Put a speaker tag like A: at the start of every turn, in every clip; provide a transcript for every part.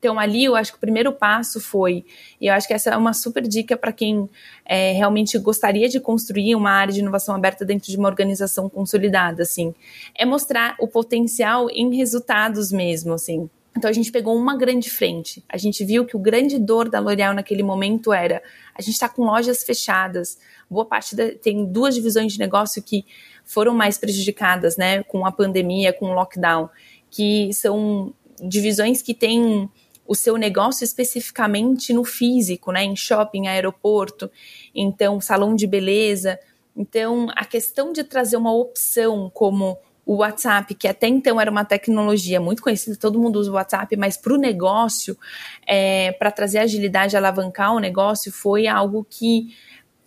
A: Então, ali eu acho que o primeiro passo foi, e eu acho que essa é uma super dica para quem é, realmente gostaria de construir uma área de inovação aberta dentro de uma organização consolidada, assim, é mostrar o potencial em resultados mesmo, assim. Então a gente pegou uma grande frente. A gente viu que o grande dor da L'Oréal naquele momento era a gente está com lojas fechadas. Boa parte da, tem duas divisões de negócio que foram mais prejudicadas, né, com a pandemia, com o lockdown, que são divisões que têm o seu negócio especificamente no físico, né, em shopping, aeroporto, então salão de beleza. Então, a questão de trazer uma opção como o WhatsApp, que até então era uma tecnologia muito conhecida, todo mundo usa o WhatsApp, mas para o negócio, é, para trazer agilidade, alavancar o negócio, foi algo que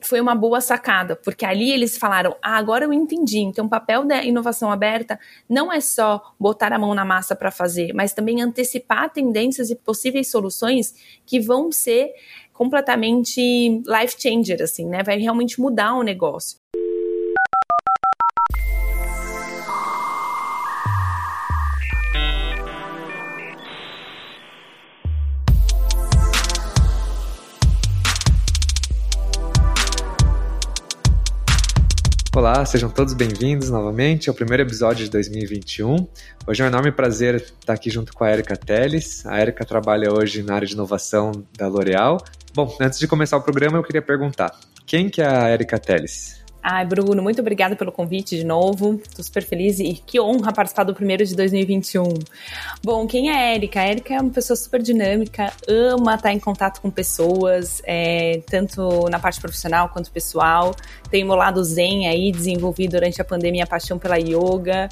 A: foi uma boa sacada, porque ali eles falaram: ah, agora eu entendi. Então, o papel da inovação aberta não é só botar a mão na massa para fazer, mas também antecipar tendências e possíveis soluções que vão ser completamente life changer, assim, né? Vai realmente mudar o negócio.
B: Olá, sejam todos bem-vindos novamente ao primeiro episódio de 2021. Hoje é um enorme prazer estar aqui junto com a Erika Teles. A Erika trabalha hoje na área de inovação da L'Oréal. Bom, antes de começar o programa, eu queria perguntar: quem que é a Erika Teles?
A: Ai, Bruno, muito obrigada pelo convite de novo. Estou super feliz e que honra participar do primeiro de 2021. Bom, quem é a Erika? A Erika é uma pessoa super dinâmica, ama estar em contato com pessoas, é, tanto na parte profissional quanto pessoal. Tem o lado zen aí, desenvolvi durante a pandemia a paixão pela yoga.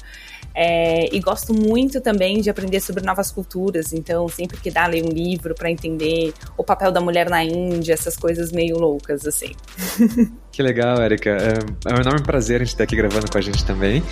A: É, e gosto muito também de aprender sobre novas culturas, então sempre que dá, leio um livro para entender o papel da mulher na Índia, essas coisas meio loucas, assim.
B: Que legal, Erika. É, é um enorme prazer a gente estar aqui gravando com a gente também.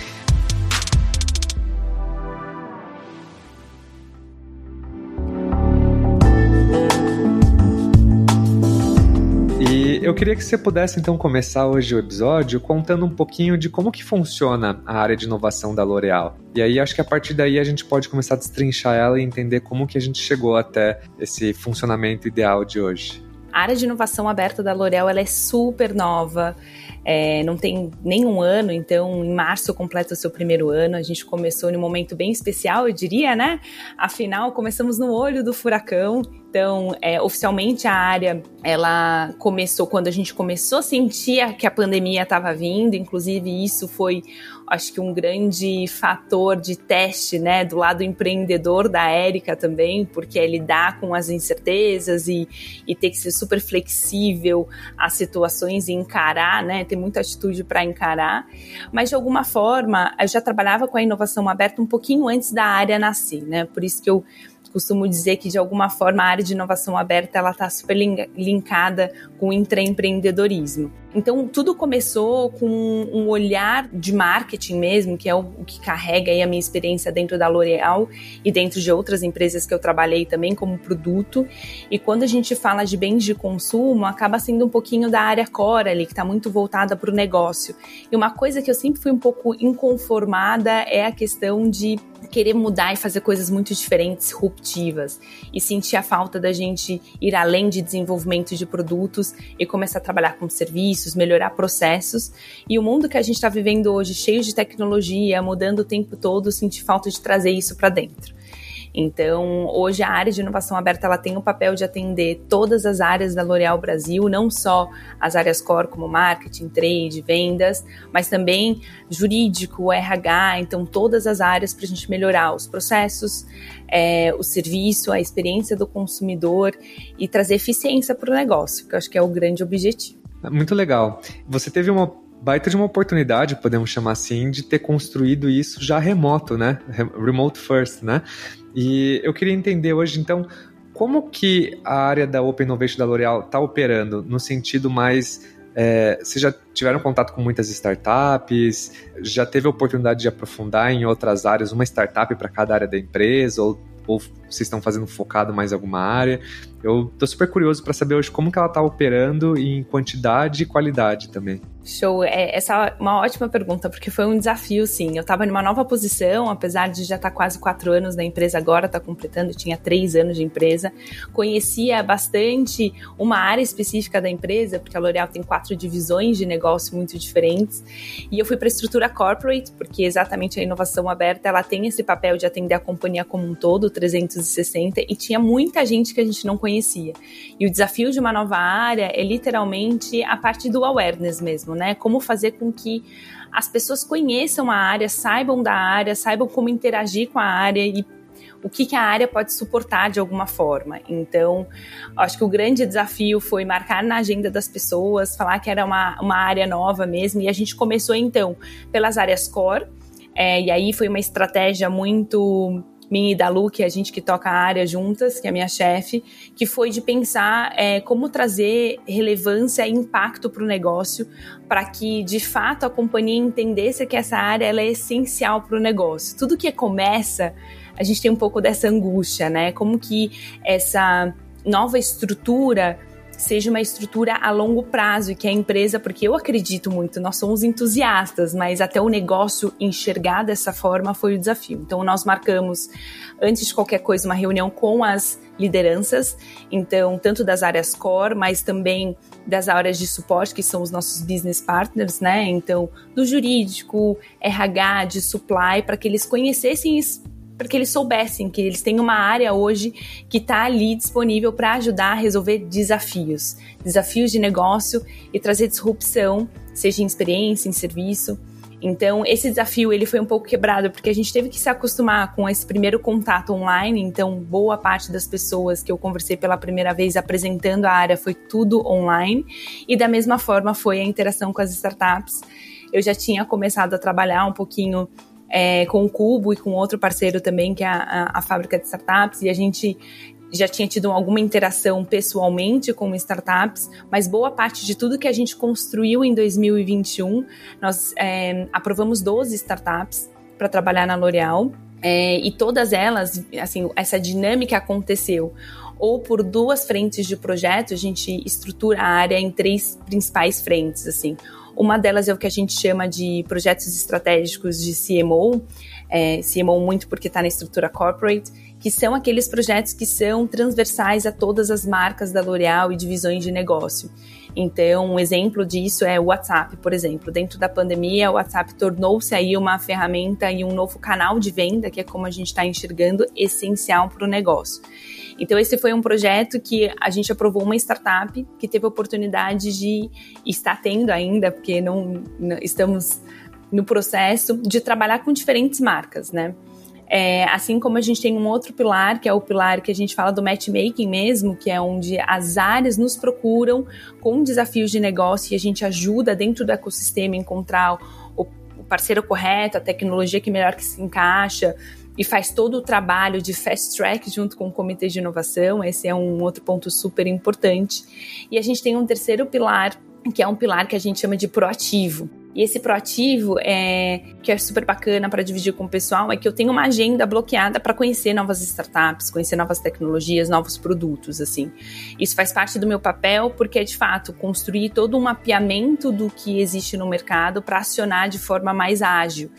B: eu queria que você pudesse então começar hoje o episódio contando um pouquinho de como que funciona a área de inovação da L'Oréal. E aí acho que a partir daí a gente pode começar a destrinchar ela e entender como que a gente chegou até esse funcionamento ideal de hoje.
A: A área de inovação aberta da L'Oréal ela é super nova. É, não tem nenhum ano, então em março completa o seu primeiro ano. A gente começou em um momento bem especial, eu diria, né? Afinal, começamos no olho do furacão. Então, é, oficialmente a área ela começou quando a gente começou a sentir que a pandemia estava vindo. Inclusive isso foi, acho que um grande fator de teste, né, do lado empreendedor da Érica também, porque é lidar com as incertezas e, e ter que ser super flexível às situações e encarar, né, ter muita atitude para encarar. Mas de alguma forma eu já trabalhava com a inovação aberta um pouquinho antes da área nascer, né? Por isso que eu costumo dizer que de alguma forma a área de inovação aberta ela está super linkada com o intraempreendedorismo. Então tudo começou com um olhar de marketing mesmo, que é o, que carrega a minha experiência dentro da L'Oréal e dentro de outras empresas que eu trabalhei também como produto. E quando a gente fala de bens de consumo, acaba sendo um pouquinho da área core ali, que está muito voltada para o negócio. E uma coisa que eu sempre fui um pouco inconformada é a questão de querer mudar e fazer coisas muito diferentes, disruptivas, e sentir a falta da gente ir além de desenvolvimento de produtos e começar a trabalhar com serviços, melhorar processos. E o mundo que a gente está vivendo hoje, cheio de tecnologia, mudando o tempo todo, sentir falta de trazer isso para dentro. Então, hoje a área de inovação aberta ela tem o papel de atender todas as áreas da L'Oréal Brasil, não só as áreas core como marketing, trade, vendas, mas também jurídico, RH, então todas as áreas para a gente melhorar os processos, é, o serviço, a experiência do consumidor e trazer eficiência para o negócio, que eu acho que é o grande objetivo.
B: Muito legal. Você teve uma baita de uma oportunidade, podemos chamar assim, de ter construído isso já remoto, né? Remote first, né? E eu queria entender hoje, então, como que a área da Open Innovation da L'Oréal está operando no sentido mais é, vocês já tiveram contato com muitas startups? Já teve a oportunidade de aprofundar em outras áreas, uma startup para cada área da empresa? Ou, ou vocês estão fazendo focado mais em alguma área? Eu estou super curioso para saber hoje como que ela está operando em quantidade e qualidade também.
A: Show. É, essa é uma ótima pergunta, porque foi um desafio, sim. Eu estava numa nova posição, apesar de já estar tá quase quatro anos na empresa, agora está completando, tinha três anos de empresa. Conhecia bastante uma área específica da empresa, porque a L'Oréal tem quatro divisões de negócio muito diferentes. E eu fui para a estrutura corporate, porque exatamente a inovação aberta ela tem esse papel de atender a companhia como um todo, 360, e tinha muita gente que a gente não conhecia. E o desafio de uma nova área é literalmente a parte do awareness mesmo mesmo, né? Como fazer com que as pessoas conheçam a área, saibam da área, saibam como interagir com a área e o que, que, a área pode suportar de alguma forma. Então, acho que o grande desafio foi marcar na agenda das pessoas, falar que era uma, uma área nova mesmo, e a gente começou então pelas áreas core, é, e aí foi uma estratégia muito minha e da Lu, que é a gente que toca a área juntas, que é a minha chefe, que foi de pensar é, como trazer relevância e impacto para o negócio, para que de fato a companhia entendesse que essa área ela é essencial para o negócio. Tudo que começa, a gente tem um pouco dessa angústia, né? Como que essa nova estrutura seja uma estrutura a longo prazo e que a empresa, porque eu acredito muito, nós somos entusiastas, mas até o negócio enxergar dessa forma foi o desafio. Então nós marcamos antes de qualquer coisa uma reunião com as lideranças, então tanto das áreas core, mas também das áreas de suporte que são os nossos business partners, né? Então do jurídico, RH, de supply, para que eles conhecessem para que eles soubessem que eles têm uma área hoje que está ali disponível para ajudar a resolver desafios, desafios de negócio e trazer disrupção, seja em experiência, em serviço. Então, esse desafio ele foi um pouco quebrado porque a gente teve que se acostumar com esse primeiro contato online. Então, boa parte das pessoas que eu conversei pela primeira vez apresentando a área foi tudo online. E da mesma forma foi a interação com as startups. Eu já tinha começado a trabalhar um pouquinho é, com o Cubo e com outro parceiro também, que é a, a, fábrica de startups, e a gente já tinha tido alguma interação pessoalmente com startups, mas boa parte de tudo que a gente construiu em 2021, nós é, aprovamos 12 startups para trabalhar na L'Oréal. É, e todas elas, assim, essa dinâmica aconteceu ou por duas frentes de projeto, a gente estrutura a área em três principais frentes, assim. Uma delas é o que a gente chama de projetos estratégicos de CMO, é, CMO muito porque está na estrutura corporate, que são aqueles projetos que são transversais a todas as marcas da L'Oréal e divisões de negócio. Então, um exemplo disso é o WhatsApp, por exemplo. Dentro da pandemia, o WhatsApp tornou-se aí uma ferramenta e um novo canal de venda, que é como a gente está enxergando, essencial para o negócio. Então, esse foi um projeto que a gente aprovou uma startup que teve a oportunidade de, está tendo ainda, porque não, não estamos no processo, de trabalhar com diferentes marcas, né? É, assim como a gente tem um outro pilar, que é o pilar que a gente fala do matchmaking mesmo, que é onde as áreas nos procuram com desafios de negócio e a gente ajuda dentro do ecossistema a encontrar o, parceiro correto, a tecnologia que melhor que se encaixa, e faz todo o trabalho de fast track junto com o comitê de inovação. Esse é um outro ponto super importante. E a gente tem um terceiro pilar, que é um pilar que a gente chama de proativo. E esse proativo é que é super bacana para dividir com o pessoal é que eu tenho uma agenda bloqueada para conhecer novas startups, conhecer novas tecnologias, novos produtos, assim. Isso faz parte do meu papel porque é de fato construir todo um mapeamento do que existe no mercado para acionar de forma mais ágil.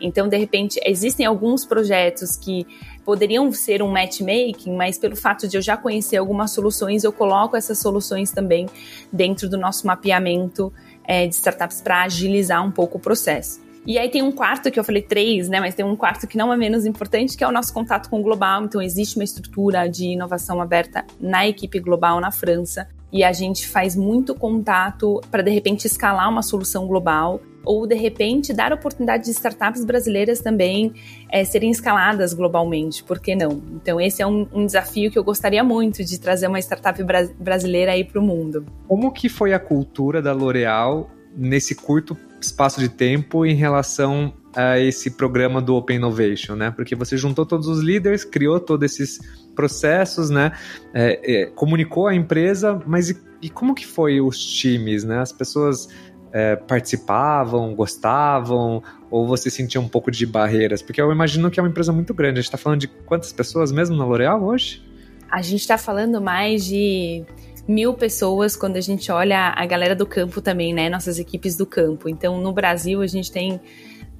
A: Então, de repente, existem alguns projetos que poderiam ser um matchmaking, mas pelo fato de eu já conhecer algumas soluções, eu coloco essas soluções também dentro do nosso mapeamento é, de startups para agilizar um pouco o processo. E aí tem um quarto que eu falei três, né? Mas tem um quarto que não é menos importante, que é o nosso contato com o global. Então existe uma estrutura de inovação aberta na equipe global na França e a gente faz muito contato para de repente escalar uma solução global ou de repente dar oportunidade de startups brasileiras também é, serem escaladas globalmente, por que não? Então esse é um, um desafio que eu gostaria muito de trazer uma startup bra brasileira aí para o mundo.
B: Como que foi a cultura da L'Oréal nesse curto espaço de tempo em relação a esse programa do Open Innovation, né? Porque você juntou todos os líderes, criou todos esses processos, né? É, é, comunicou a empresa, mas e, e, como que foi os times, né? As pessoas é, participavam, gostavam, ou você sentia um pouco de barreiras? Porque eu imagino que é uma empresa muito grande. A gente está falando de quantas pessoas mesmo na L'Oréal hoje?
A: A gente está falando mais de mil pessoas quando a gente olha a galera do campo também, né? Nossas equipes do campo. Então, no Brasil, a gente tem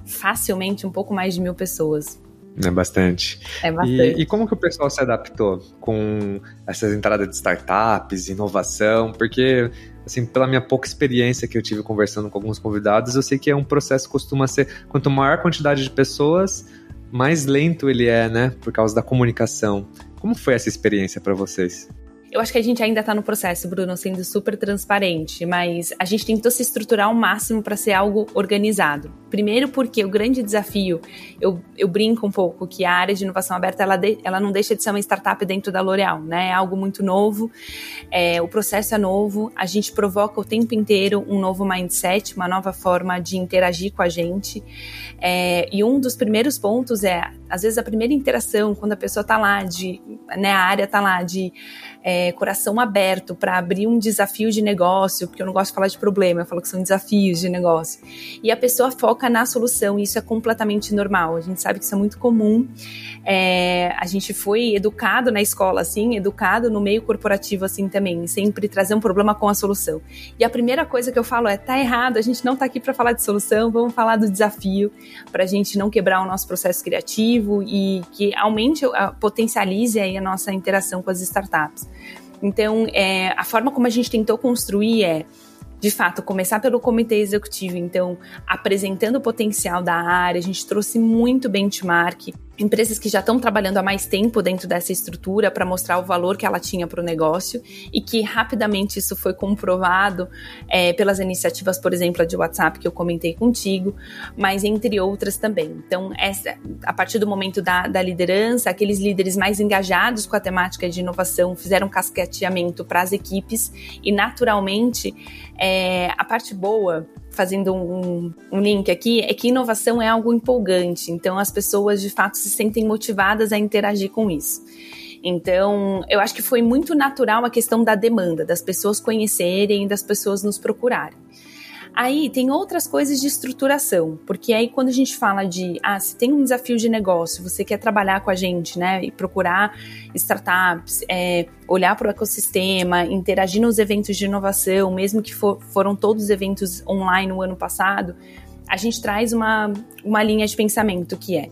A: facilmente um pouco mais de mil pessoas.
B: É bastante.
A: É bastante.
B: E, e, como que o pessoal se adaptou com essas entradas de startups, inovação? Porque, assim, pela minha pouca experiência que eu tive conversando com alguns convidados, eu sei que é um processo que costuma ser, quanto maior quantidade de pessoas, mais lento ele é, né? Por causa da comunicação. Como foi essa experiência para vocês?
A: Eu acho que a gente ainda está no processo, Bruno, sendo super transparente, mas a gente tentou se estruturar ao máximo para ser algo organizado. Primeiro, porque o grande desafio, eu, eu brinco um pouco que a área de inovação aberta ela, de, ela não deixa de ser uma startup dentro da L'Oréal, né? É algo muito novo, é, o processo é novo, a gente provoca o tempo inteiro um novo mindset, uma nova forma de interagir com a gente. É, e um dos primeiros pontos é, às vezes, a primeira interação, quando a pessoa está lá, de, né, a área está lá de é, coração aberto para abrir um desafio de negócio, porque eu não gosto de falar de problema, eu falo que são desafios de negócio. E a pessoa foca na solução, e isso é completamente normal. A gente sabe que isso é muito comum. É, a gente foi educado na escola, assim, educado no meio corporativo, assim, também, sempre trazer um problema com a solução. E a primeira coisa que eu falo é: tá errado, a gente não tá aqui para falar de solução, vamos falar do desafio, para a gente não quebrar o nosso processo criativo e que aumente, potencialize aí a nossa interação com as startups. Então, é, a forma como a gente tentou construir é de fato, começar pelo comitê executivo, então, apresentando o potencial da área, a gente trouxe muito benchmark, empresas que já estão trabalhando há mais tempo dentro dessa estrutura para mostrar o valor que ela tinha para o negócio e que rapidamente isso foi comprovado é, pelas iniciativas, por exemplo, a de WhatsApp que eu comentei contigo, mas entre outras também. Então, essa, a partir do momento da, da liderança, aqueles líderes mais engajados com a temática de inovação fizeram casqueteamento para as equipes e, naturalmente, é, a parte boa fazendo um, um, link aqui, é que inovação é algo empolgante. Então, as pessoas de fato se sentem motivadas a interagir com isso. Então, eu acho que foi muito natural a questão da demanda, das pessoas conhecerem, das pessoas nos procurarem. Aí tem outras coisas de estruturação, porque aí quando a gente fala de, ah, se tem um desafio de negócio, você quer trabalhar com a gente, né, e procurar startups, é, olhar para o ecossistema, interagir nos eventos de inovação, mesmo que for, foram todos eventos online no ano passado, a gente traz uma, uma linha de pensamento que é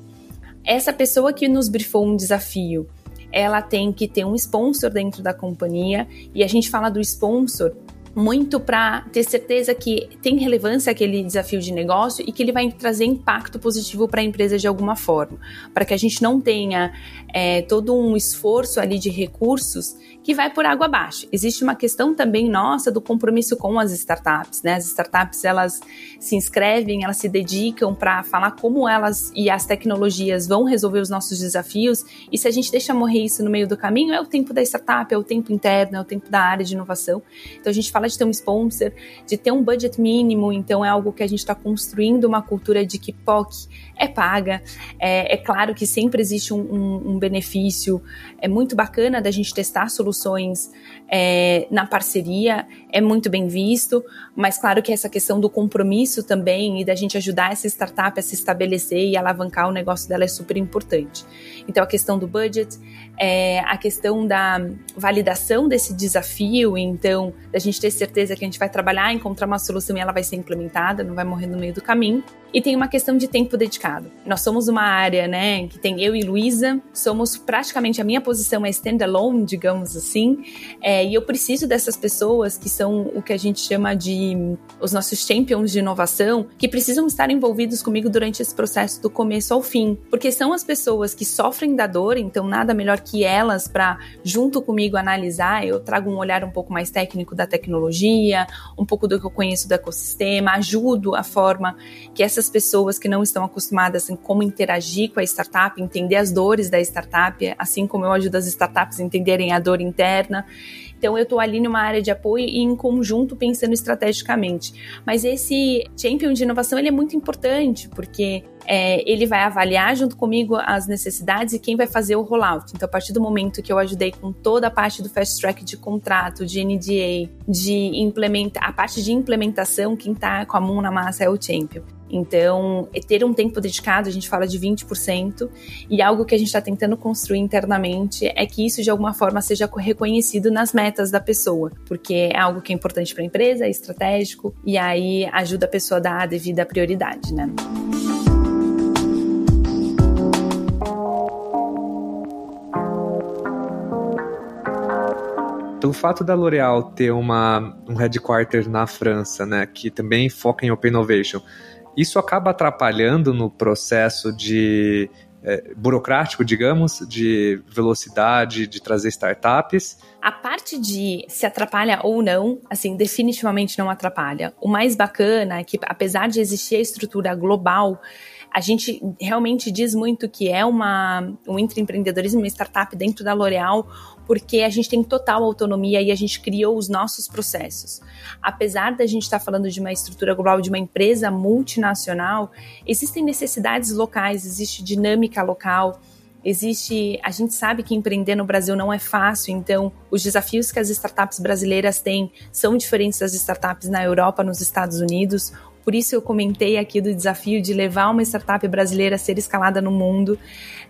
A: essa pessoa que nos brifou um desafio, ela tem que ter um sponsor dentro da companhia, e a gente fala do sponsor muito para ter certeza que tem relevância aquele desafio de negócio e que ele vai trazer impacto positivo para a empresa de alguma forma, para que a gente não tenha é, todo um esforço ali de recursos que vai por água abaixo. Existe uma questão também nossa do compromisso com as startups, né? As startups elas se inscrevem, elas se dedicam para falar como elas e as tecnologias vão resolver os nossos desafios. E se a gente deixa morrer isso no meio do caminho, é o tempo da startup, é o tempo interno, é o tempo da área de inovação. Então a gente fala de ter um sponsor, de ter um budget mínimo. Então é algo que a gente está construindo uma cultura de que POC é paga. É, é claro que sempre existe um, um, um benefício. É muito bacana da gente testar soluções é, na parceria é muito bem visto, mas claro que essa questão do compromisso também e da gente ajudar essa startup a se estabelecer e alavancar o negócio dela é super importante. Então, a questão do budget, é, a questão da validação desse desafio, então, da gente ter certeza que a gente vai trabalhar, encontrar uma solução e ela vai ser implementada, não vai morrer no meio do caminho. E tem uma questão de tempo dedicado. Nós somos uma área, né, que tem eu e Luísa, somos praticamente a minha posição é standalone, digamos assim, é, e eu preciso dessas pessoas que são o que a gente chama de os nossos champions de inovação, que precisam estar envolvidos comigo durante esse processo do começo ao fim, porque são as pessoas que sofrem da dor, então nada melhor que elas para junto comigo analisar. Eu trago um olhar um pouco mais técnico da tecnologia, um pouco do que eu conheço do ecossistema, ajudo a forma que essa essas pessoas que não estão acostumadas em como interagir com a startup, entender as dores da startup, assim como eu ajudo as startups a entenderem a dor interna. Então eu estou ali numa área de apoio e em conjunto pensando estrategicamente. Mas esse champion de inovação ele é muito importante porque é, ele vai avaliar junto comigo as necessidades e quem vai fazer o rollout. Então, a partir do momento que eu ajudei com toda a parte do fast track de contrato, de NDA, de implementar a parte de implementação, quem está com a mão na massa é o champion. Então, ter um tempo dedicado, a gente fala de 20%, e algo que a gente está tentando construir internamente é que isso de alguma forma seja reconhecido nas metas da pessoa, porque é algo que é importante para a empresa, é estratégico, e aí ajuda a pessoa a dar a devida prioridade, né?
B: pelo fato da L'Oréal ter uma, um headquarter na França, né, que também foca em Open Innovation, isso acaba atrapalhando no processo de é, burocrático, digamos, de velocidade, de trazer startups.
A: A parte de se atrapalha ou não, assim, definitivamente não atrapalha. O mais bacana é que, apesar de existir a estrutura global, a gente realmente diz muito que é uma, um intraempreendedorismo, uma startup dentro da L'Oréal, porque a gente tem total autonomia e a gente criou os nossos processos. Apesar da gente estar tá falando de uma estrutura global, de uma empresa multinacional, existem necessidades locais, existe dinâmica local. Existe, a gente sabe que empreender no Brasil não é fácil, então os desafios que as startups brasileiras têm são diferentes das startups na Europa, nos Estados Unidos. Por isso eu comentei aqui do desafio de levar uma startup brasileira a ser escalada no mundo.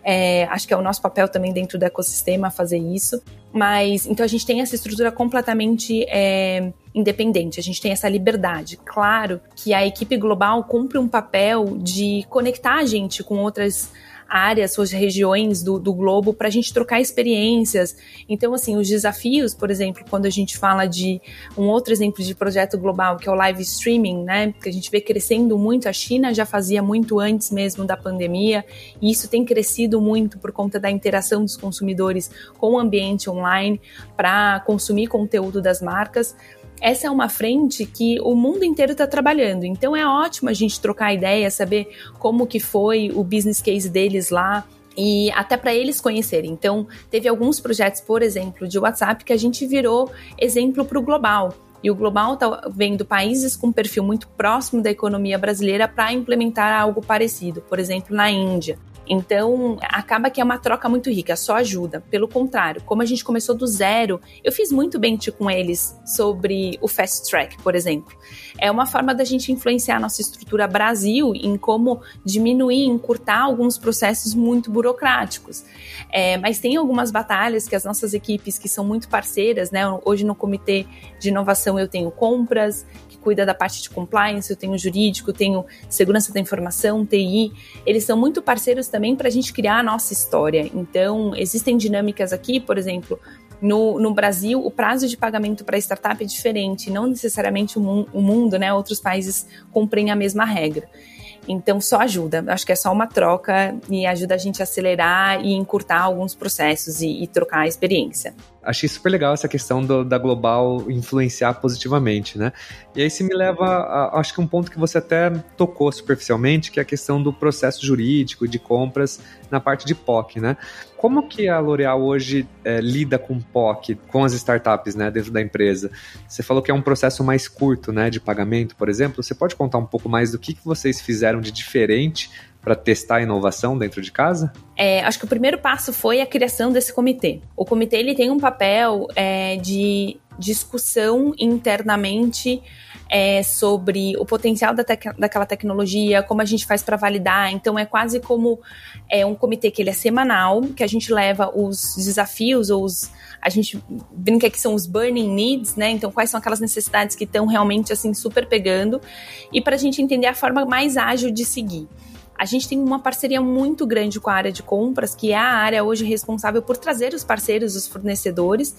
A: É, acho que é o nosso papel também dentro do ecossistema fazer isso. Mas então a gente tem essa estrutura completamente é, independente, a gente tem essa liberdade. Claro que a equipe global cumpre um papel de conectar a gente com outras áreas, suas regiões do, do globo para a gente trocar experiências. Então, assim, os desafios, por exemplo, quando a gente fala de um outro exemplo de projeto global, que é o live streaming, né? Que a gente vê crescendo muito, a China já fazia muito antes mesmo da pandemia, e isso tem crescido muito por conta da interação dos consumidores com o ambiente online para consumir conteúdo das marcas essa é uma frente que o mundo inteiro está trabalhando. Então é ótimo a gente trocar ideia, saber como que foi o business case deles lá, e até para eles conhecerem. Então, teve alguns projetos, por exemplo, de WhatsApp que a gente virou exemplo para o global. E o global está vendo países com perfil muito próximo da economia brasileira para implementar algo parecido, por exemplo, na Índia. Então, acaba que é uma troca muito rica, só ajuda. Pelo contrário, como a gente começou do zero, eu fiz muito bem com eles sobre o fast track, por exemplo. É uma forma da gente influenciar a nossa estrutura Brasil em como diminuir, encurtar alguns processos muito burocráticos. É, mas tem algumas batalhas que as nossas equipes, que são muito parceiras, né? Hoje no comitê de inovação eu tenho compras, cuida da parte de compliance, eu tenho jurídico, tenho segurança da informação, TI. Eles são muito parceiros também para a gente criar a nossa história. Então, existem dinâmicas aqui, por exemplo, no, no Brasil, o prazo de pagamento para startup é diferente, não necessariamente o, o mundo, né? Outros países cumprem a mesma regra. Então, só ajuda. Acho que é só uma troca e ajuda a gente a acelerar e encurtar alguns processos e, e trocar a experiência
B: achei super legal essa questão do, da Global influenciar positivamente, né? E aí se me leva, a, acho que um ponto que você até tocou superficialmente, que é a questão do processo jurídico de compras na parte de POC, né? Como que a L'Oréal hoje é, lida com POC, com as startups, né, dentro da empresa? Você falou que é um processo mais curto, né, de pagamento, por exemplo. Você pode contar um pouco mais do que, que vocês fizeram de diferente para testar a inovação dentro de casa?
A: É, acho que o primeiro passo foi a criação desse comitê. O comitê ele tem um papel é, de discussão internamente é, sobre o potencial da tec daquela tecnologia, como a gente faz para validar. Então é quase como é, um comitê que ele é semanal, que a gente leva os desafios ou os a gente brinca que são os burning needs, né? Então quais são aquelas necessidades que estão realmente assim super pegando e para a gente entender a forma mais ágil de seguir. A gente tem uma parceria muito grande com a área de compras, que é a área hoje responsável por trazer os parceiros, os fornecedores.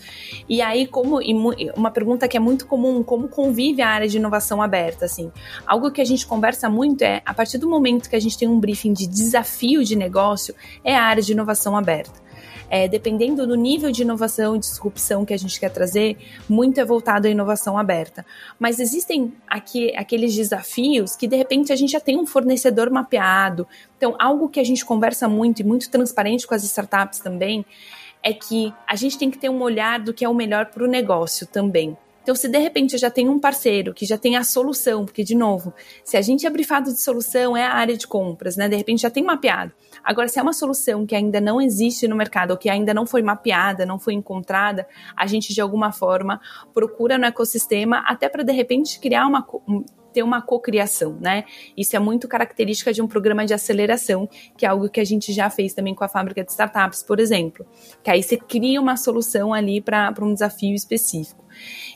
A: E aí, como e uma pergunta que é muito comum, como convive a área de inovação aberta, assim? Algo que a gente conversa muito é, a partir do momento que a gente tem um briefing de desafio de negócio, é a área de inovação aberta é, dependendo do nível de inovação e disrupção que a gente quer trazer, muito é voltado à inovação aberta. Mas existem aqui aqueles desafios que de repente a gente já tem um fornecedor mapeado. Então, algo que a gente conversa muito e muito transparente com as startups também é que a gente tem que ter um olhar do que é o melhor para o negócio também. Então, se de repente eu já tenho um parceiro que já tem a solução, porque, de novo, se a gente é brifado de solução, é a área de compras, né? De repente já tem mapeado. Agora, se é uma solução que ainda não existe no mercado, ou que ainda não foi mapeada, não foi encontrada, a gente de alguma forma procura no ecossistema até para de repente criar uma ter uma cocriação, né? Isso é muito característica de um programa de aceleração, que é algo que a gente já fez também com a fábrica de startups, por exemplo. Que aí você cria uma solução ali para um desafio específico.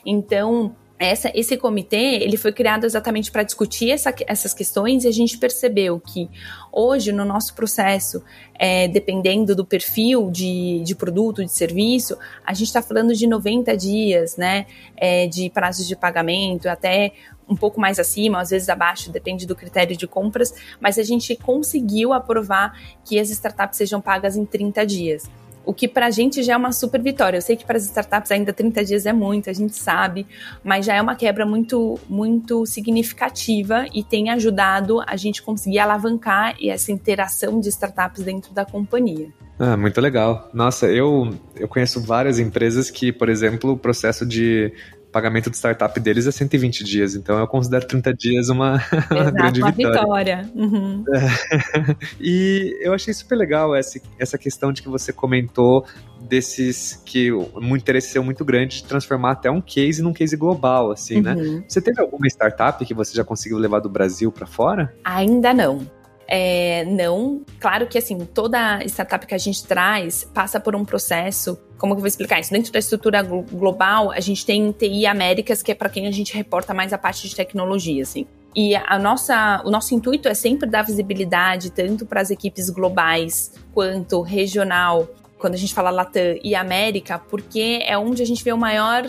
A: Então, essa, esse comitê ele foi criado exatamente para discutir essa, essas questões e a gente percebeu que hoje no nosso processo, é, dependendo do perfil de, de produto, de serviço, a gente está falando de 90 dias, né, é, de prazos de pagamento, até um pouco mais acima, às vezes abaixo, depende do critério de compras, mas a gente conseguiu aprovar que as startups sejam pagas em 30 dias o que para a gente já é uma super vitória. Eu sei que para as startups ainda 30 dias é muito, a gente sabe, mas já é uma quebra muito, muito significativa e tem ajudado a gente conseguir alavancar essa interação de startups dentro da companhia.
B: Ah, muito legal. Nossa, eu, eu conheço várias empresas que, por exemplo, o processo de pagamento de startup deles é 120 dias, então eu considero 30 dias uma,
A: Exato,
B: uma grande
A: uma
B: vitória.
A: vitória. Uhum.
B: É. E eu achei super legal essa, essa questão de que você comentou desses que o interesse seu muito grande de transformar até um case num case global, assim, né? uhum. né? Você teve alguma startup que você já conseguiu levar do Brasil para fora?
A: Ainda não. É, não, claro que assim, toda startup que a gente traz passa por um processo. Como que eu vou explicar isso? Dentro da estrutura global, a gente tem TI Américas, que é para quem a gente reporta mais a parte de tecnologia, assim. E a nossa, o nosso intuito é sempre dar visibilidade tanto para as equipes globais quanto regional, quando a gente fala Latam e América, porque é onde a gente vê o maior,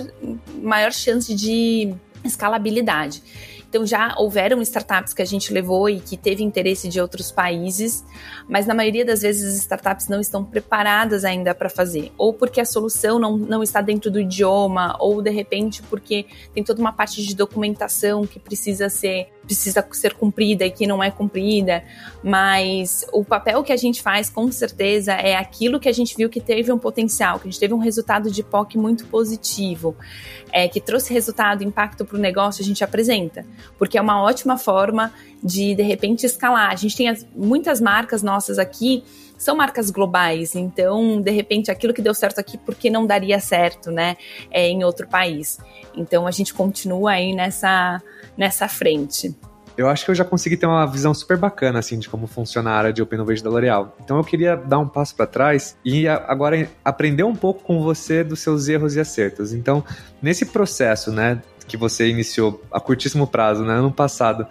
A: maior chance de escalabilidade. Então já houveram startups que a gente levou e que teve interesse de outros países, mas na maioria das vezes as startups não estão preparadas ainda para fazer, ou porque a solução não, não está dentro do idioma, ou de repente porque tem toda uma parte de documentação que precisa ser precisa ser cumprida e que não é cumprida, mas o papel que a gente faz com certeza é aquilo que a gente viu que teve um potencial, que a gente teve um resultado de POC muito positivo, é, que trouxe resultado, impacto para o negócio, a gente apresenta, porque é uma ótima forma de de repente escalar. A gente tem as, muitas marcas nossas aqui são marcas globais, então, de repente, aquilo que deu certo aqui, porque não daria certo, né, é, em outro país. Então, a gente continua aí nessa, nessa frente.
B: Eu acho que eu já consegui ter uma visão super bacana, assim, de como funciona a área de Open Innovation da L'Oréal. Então, eu queria dar um passo para trás e agora aprender um pouco com você dos seus erros e acertos. Então, nesse processo, né, que você iniciou a curtíssimo prazo, né, ano passado,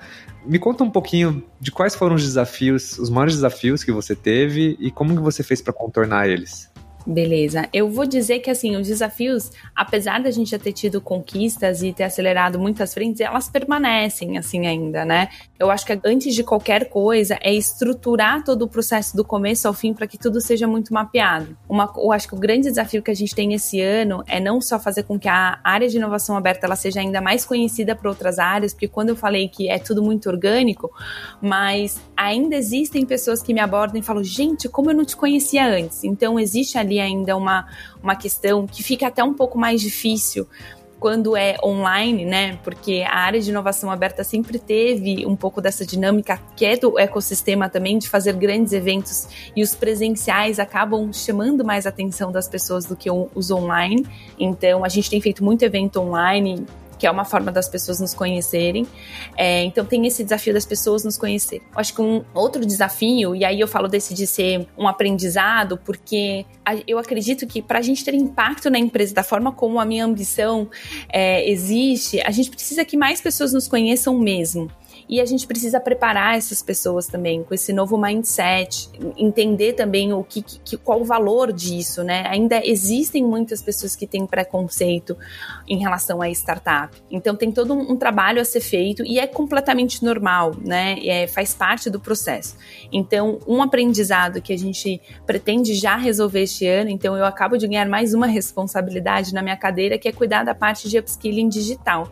B: me conta um pouquinho de quais foram os desafios, os maiores desafios que você teve e como que você fez para contornar eles.
A: Beleza. Eu vou dizer que, assim, os desafios, apesar da gente já ter tido conquistas e ter acelerado muitas frentes, elas permanecem, assim, ainda, né? Eu acho que antes de qualquer coisa é estruturar todo o processo do começo ao fim para que tudo seja muito mapeado. Uma, eu acho que o grande desafio que a gente tem esse ano é não só fazer com que a área de inovação aberta ela seja ainda mais conhecida por outras áreas, porque quando eu falei que é tudo muito orgânico, mas ainda existem pessoas que me abordam e falam, gente, como eu não te conhecia antes? Então, existe ali ali ainda uma, uma questão que fica até um pouco mais difícil quando é online, né? Porque a área de inovação aberta sempre teve um pouco dessa dinâmica que é do ecossistema também de fazer grandes eventos e os presenciais acabam chamando mais atenção das pessoas do que os online. Então a gente tem feito muito evento online que é uma forma das pessoas nos conhecerem. É, então tem esse desafio das pessoas nos conhecerem. Eu acho que um outro desafio, e aí eu falo desse de ser um aprendizado, porque eu acredito que para a gente ter impacto na empresa da forma como a minha ambição é, existe, a gente precisa que mais pessoas nos conheçam mesmo. E a gente precisa preparar essas pessoas também com esse novo mindset, entender também o que, que qual o valor disso, né? Ainda existem muitas pessoas que têm preconceito em relação a startup. Então tem todo um, trabalho a ser feito e é completamente normal, né? É, faz parte do processo. Então, um aprendizado que a gente pretende já resolver este ano, então eu acabo de ganhar mais uma responsabilidade na minha cadeira, que é cuidar da parte de upskilling digital.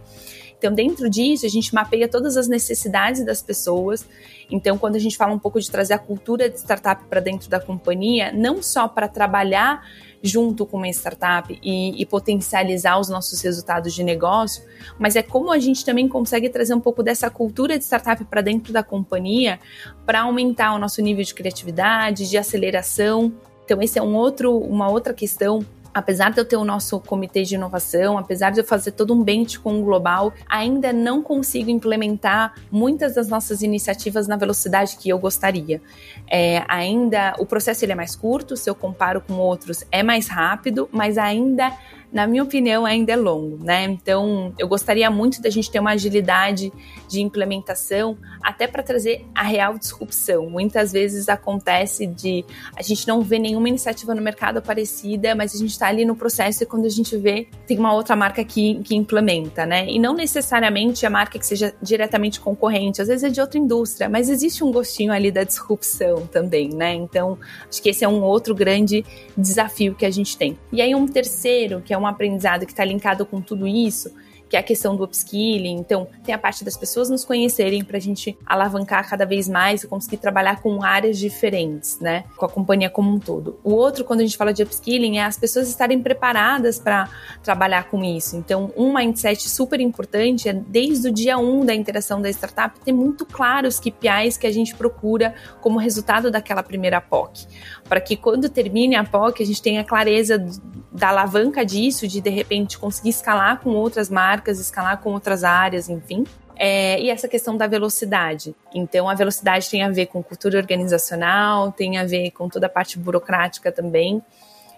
A: Então, dentro disso, a gente mapeia todas as necessidades das pessoas. Então, quando a gente fala um pouco de trazer a cultura de startup para dentro da companhia, não só para trabalhar junto com uma startup e, e, potencializar os nossos resultados de negócio, mas é como a gente também consegue trazer um pouco dessa cultura de startup para dentro da companhia para aumentar o nosso nível de criatividade, de aceleração. Então, esse é um outro, uma outra questão apesar de eu ter o nosso comitê de inovação, apesar de eu fazer todo um bench com o global, ainda não consigo implementar muitas das nossas iniciativas na velocidade que eu gostaria. É, ainda o processo ele é mais curto, se eu comparo com outros, é mais rápido, mas ainda na minha opinião, ainda é longo, né? Então, eu gostaria muito da gente ter uma agilidade de implementação, até para trazer a real disrupção. Muitas vezes acontece de a gente não vê nenhuma iniciativa no mercado parecida, mas a gente está ali no processo e quando a gente vê, tem uma outra marca que, que implementa, né? E não necessariamente a marca que seja diretamente concorrente, às vezes é de outra indústria, mas existe um gostinho ali da disrupção também, né? Então, acho que esse é um outro grande desafio que a gente tem. E aí, um terceiro, que é um aprendizado que está linkado com tudo isso, que é a questão do upskilling. Então, tem a parte das pessoas nos conhecerem para a gente alavancar cada vez mais e conseguir trabalhar com áreas diferentes, né? Com a companhia como um todo. O outro, quando a gente fala de upskilling, é as pessoas estarem preparadas para trabalhar com isso. Então, um mindset super importante é, desde o dia 1 um da interação da startup, ter muito claro os KPIs que a gente procura como resultado daquela primeira POC. Para que quando termine a POC, a gente tenha clareza da alavanca disso, de de repente conseguir escalar com outras marcas, escalar com outras áreas, enfim. É, e essa questão da velocidade. Então, a velocidade tem a ver com cultura organizacional, tem a ver com toda a parte burocrática também.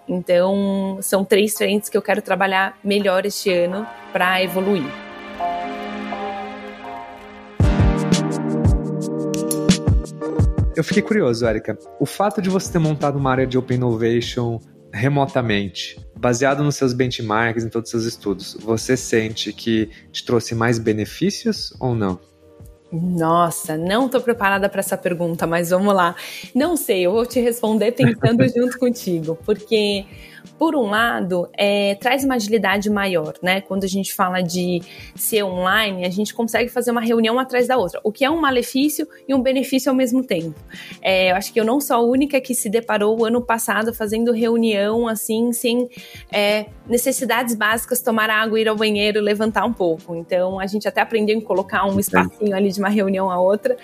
A: Então, são três frentes que eu quero trabalhar melhor este ano para evoluir.
B: Eu fiquei curioso, Erika. O fato de você ter montado uma área de Open Innovation remotamente, baseado nos seus benchmarks, em todos os seus estudos, você sente que te trouxe mais benefícios ou não?
A: Nossa, não estou preparada para essa pergunta, mas vamos lá. Não sei, eu vou te responder pensando junto contigo, porque por um lado, é, traz uma agilidade maior, né? Quando a gente fala de ser online, a gente consegue fazer uma reunião atrás da outra, o que é um malefício e um benefício ao mesmo tempo. É, eu acho que eu não sou a única que se deparou o ano passado fazendo reunião assim, sem é, necessidades básicas, tomar água, ir ao banheiro, levantar um pouco. Então, a gente até aprendeu em colocar um espacinho ali de uma reunião a outra.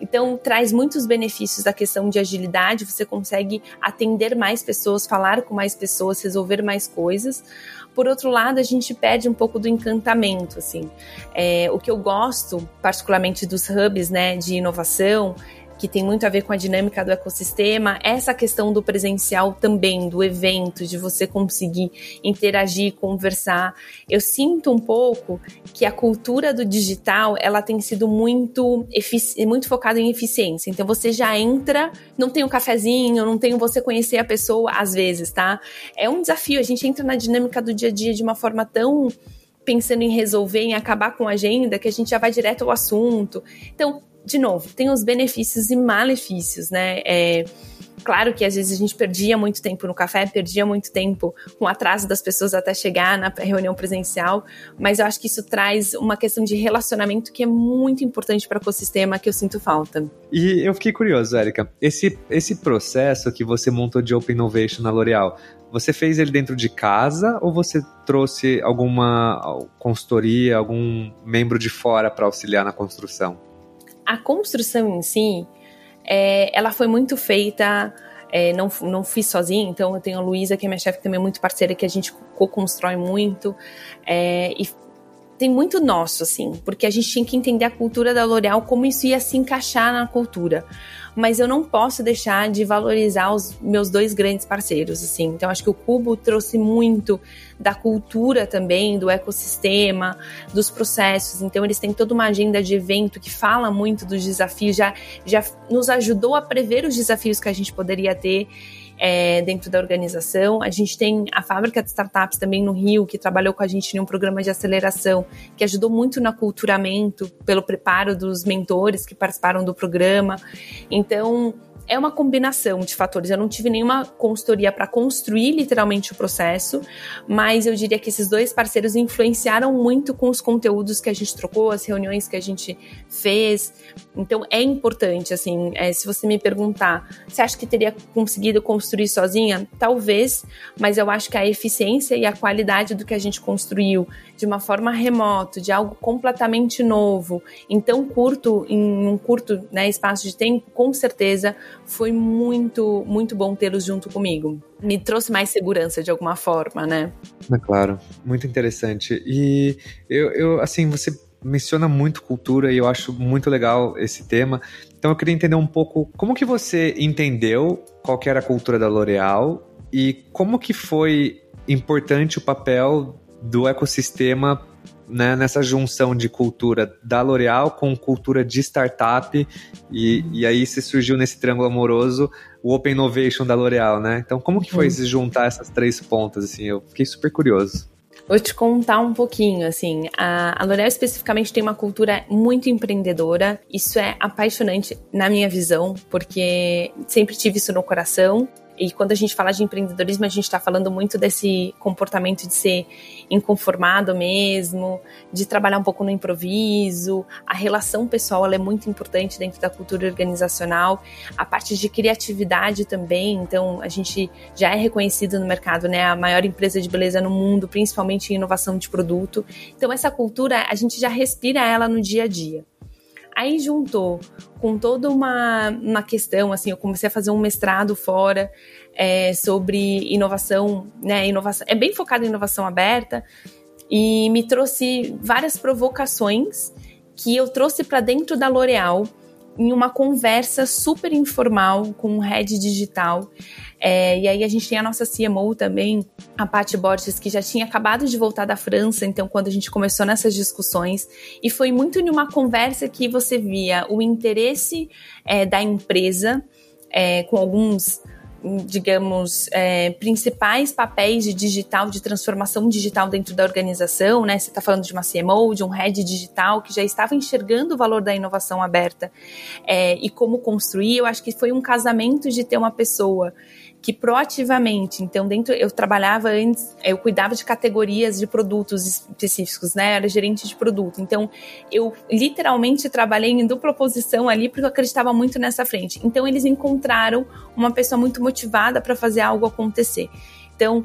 A: Então, traz muitos benefícios da questão de agilidade, você consegue atender mais pessoas, falar com mais pessoas, resolver mais coisas. Por outro lado, a gente perde um pouco do encantamento, assim. É, o que eu gosto, particularmente dos hubs, né, de inovação, que tem muito a ver com a dinâmica do ecossistema, essa questão do presencial também, do evento, de você conseguir interagir, conversar. Eu sinto um pouco que a cultura do digital, ela tem sido muito, muito focada em eficiência. Então você já entra, não tem um cafezinho, não tem você conhecer a pessoa às vezes, tá? É um desafio, a gente entra na dinâmica do dia a dia de uma forma tão pensando em resolver, em acabar com a agenda, que a gente já vai direto ao assunto. Então, de novo, tem os benefícios e malefícios, né? É, claro que às vezes a gente perdia muito tempo no café, perdia muito tempo com o atraso das pessoas até chegar na reunião presencial, mas eu acho que isso traz uma questão de relacionamento que é muito importante para o ecossistema que eu sinto falta.
B: E eu fiquei curioso, Érica, esse, esse processo que você montou de Open Innovation na L'Oréal, você fez ele dentro de casa ou você trouxe alguma consultoria, algum membro de fora para auxiliar na construção?
A: A construção em si, é, ela foi muito feita, é, não, não fiz sozinha, então eu tenho a Luísa, que é minha chefe, também é muito parceira, que a gente co-constrói muito, é, e tem muito nosso, assim, porque a gente tinha que entender a cultura da L'Oréal, como isso ia se encaixar na cultura mas eu não posso deixar de valorizar os meus dois grandes parceiros, assim. Então acho que o Cubo trouxe muito da cultura também, do ecossistema, dos processos. Então eles têm toda uma agenda de evento que fala muito dos desafios, já já nos ajudou a prever os desafios que a gente poderia ter é, dentro da organização. A gente tem a fábrica de startups também no Rio, que trabalhou com a gente em um programa de aceleração, que ajudou muito no aculturamento, pelo preparo dos mentores que participaram do programa. Então, é uma combinação de fatores. Eu não tive nenhuma consultoria para construir literalmente o processo, mas eu diria que esses dois parceiros influenciaram muito com os conteúdos que a gente trocou, as reuniões que a gente fez. Então é importante, assim, é, se você me perguntar, você acha que teria conseguido construir sozinha? Talvez, mas eu acho que a eficiência e a qualidade do que a gente construiu de uma forma remota, de algo completamente novo, em tão curto, em um curto né, espaço de tempo, com certeza foi muito, muito bom tê-los junto comigo. Me trouxe mais segurança de alguma forma, né?
B: É claro, muito interessante. E eu, eu assim, você menciona muito cultura e eu acho muito legal esse tema. Então eu queria entender um pouco como que você entendeu qual que era a cultura da L'Oréal e como que foi importante o papel do ecossistema né, nessa junção de cultura da L'Oréal com cultura de startup e, e aí se surgiu nesse triângulo amoroso o Open Innovation da L'Oréal, né? Então como que foi hum. se juntar essas três pontas, assim? Eu fiquei super curioso.
A: Vou te contar um pouquinho, assim, a, a L'Oréal especificamente tem uma cultura muito empreendedora, isso é apaixonante na minha visão, porque sempre tive isso no coração, e quando a gente fala de empreendedorismo, a gente está falando muito desse comportamento de ser inconformado mesmo, de trabalhar um pouco no improviso. A relação pessoal é muito importante dentro da cultura organizacional. A parte de criatividade também. Então, a gente já é reconhecido no mercado, né? A maior empresa de beleza no mundo, principalmente em inovação de produto. Então, essa cultura, a gente já respira ela no dia a dia. Aí juntou com toda uma, uma questão, assim, eu comecei a fazer um mestrado fora é, sobre inovação, né? Inovação, é bem focado em inovação aberta e me trouxe várias provocações que eu trouxe para dentro da L'Oréal em uma conversa super informal com um head digital. É, e aí a gente tem a nossa CMO também, a Paty Borges, que já tinha acabado de voltar da França, então quando a gente começou nessas discussões, e foi muito em uma conversa que você via o interesse é, da empresa, é, com alguns digamos, é, principais papéis de digital, de transformação digital dentro da organização, né? Você está falando de uma CMO, de um head digital que já estava enxergando o valor da inovação aberta é, e como construir. Eu acho que foi um casamento de ter uma pessoa que proativamente, então dentro eu trabalhava antes, eu cuidava de categorias de produtos específicos, né? Era gerente de produto. Então eu literalmente trabalhei em dupla posição ali porque eu acreditava muito nessa frente. Então eles encontraram uma pessoa muito motivada para fazer algo acontecer. Então,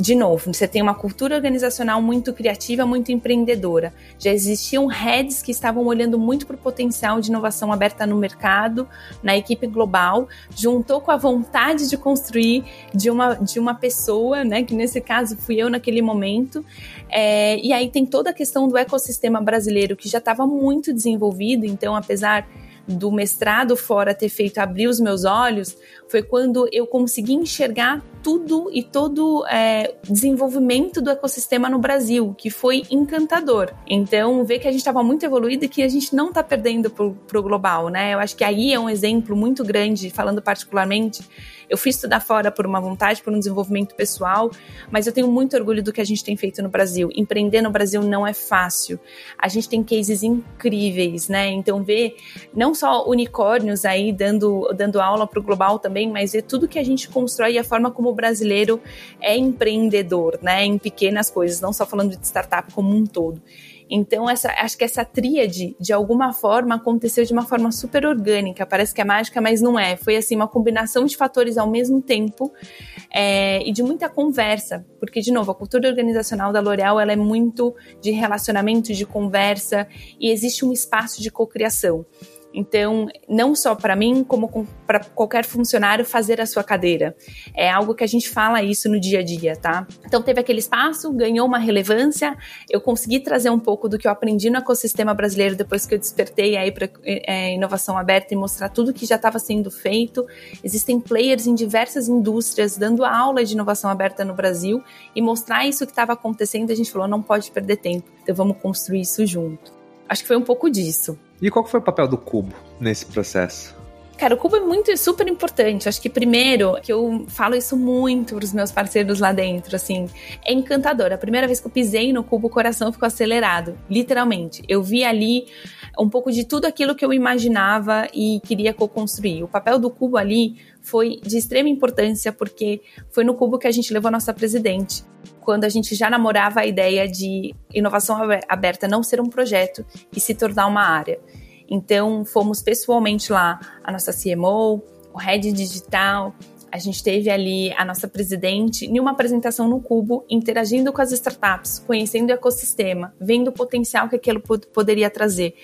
A: de novo, você tem uma cultura organizacional muito criativa, muito empreendedora. Já existiam heads que estavam olhando muito para o potencial de inovação aberta no mercado, na equipe global, juntou com a vontade de construir de uma, de uma pessoa, né, que nesse caso fui eu naquele momento. É, e aí tem toda a questão do ecossistema brasileiro que já estava muito desenvolvido, então, apesar do mestrado fora ter feito abrir os meus olhos foi quando eu consegui enxergar tudo e todo é, desenvolvimento do ecossistema no Brasil, que foi encantador. Então, ver que a gente estava muito evoluído e que a gente não está perdendo para o global, né? Eu acho que aí é um exemplo muito grande, falando particularmente. Eu fui estudar fora por uma vontade, por um desenvolvimento pessoal, mas eu tenho muito orgulho do que a gente tem feito no Brasil. Empreender no Brasil não é fácil. A gente tem cases incríveis, né? Então, ver não só unicórnios aí dando, dando aula para o global também, mas ver tudo que a gente constrói e a forma como o brasileiro é empreendedor, né? Em pequenas coisas, não só falando de startup como um todo. Então, essa, acho que essa tríade, de alguma forma, aconteceu de uma forma super orgânica. Parece que é mágica, mas não é. Foi, assim, uma combinação de fatores ao mesmo tempo é, e de muita conversa. Porque, de novo, a cultura organizacional da L'Oréal, ela é muito de relacionamento, de conversa e existe um espaço de cocriação. Então, não só para mim, como para qualquer funcionário fazer a sua cadeira. É algo que a gente fala isso no dia a dia, tá? Então, teve aquele espaço, ganhou uma relevância. Eu consegui trazer um pouco do que eu aprendi no ecossistema brasileiro depois que eu despertei aí para é, inovação aberta e mostrar tudo que já estava sendo feito. Existem players em diversas indústrias dando aula de inovação aberta no Brasil e mostrar isso que estava acontecendo. A gente falou, não pode perder tempo, então vamos construir isso junto. Acho que foi um pouco disso.
B: E qual foi o papel do cubo nesse processo?
A: Cara, o cubo é muito super importante. Acho que primeiro, que eu falo isso muito para os meus parceiros lá dentro, assim, é encantador. A primeira vez que eu pisei no cubo, o coração ficou acelerado, literalmente. Eu vi ali um pouco de tudo aquilo que eu imaginava e queria co-construir. O papel do cubo ali foi de extrema importância porque foi no cubo que a gente levou a nossa presidente quando a gente já namorava a ideia de inovação aberta não ser um projeto e se tornar uma área. Então, fomos pessoalmente lá, a nossa CMO, o Head Digital, a gente teve ali a nossa presidente em uma apresentação no Cubo, interagindo com as startups, conhecendo o ecossistema, vendo o potencial que aquilo poderia trazer.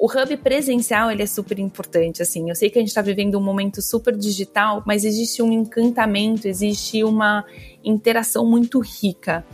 A: O hub presencial ele é super importante, assim. Eu sei que a gente está vivendo um momento super digital, mas existe um encantamento, existe uma interação muito rica.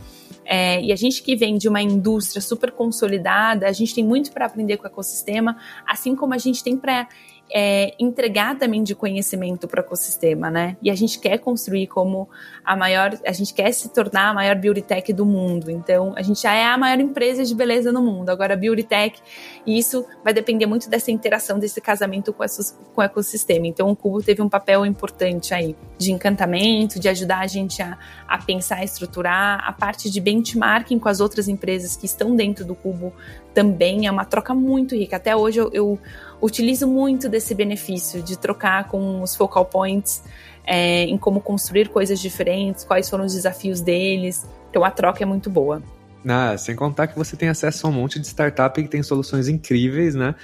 A: É, e a gente que vem de uma indústria super consolidada, a gente tem muito para aprender com o ecossistema, assim como a gente tem para é, entregar também de conhecimento para o ecossistema, né? E a gente quer construir como a maior, a gente quer se tornar a maior beauty tech do mundo. Então, a gente já é a maior empresa de beleza no mundo. Agora, a beauty tech, isso vai depender muito dessa interação, desse casamento com, com o ecossistema. Então, o Cubo teve um papel importante aí de encantamento, de ajudar a gente a, a pensar, a estruturar, a parte de benchmarking com as outras empresas que estão dentro do Cubo também é uma troca muito rica. Até hoje eu, eu utilizo muito desse benefício de trocar com os focal points é, em como construir coisas diferentes, quais foram os desafios deles. Então a troca é muito boa.
B: Ah, sem contar que você tem acesso a um monte de startup que tem soluções incríveis, né?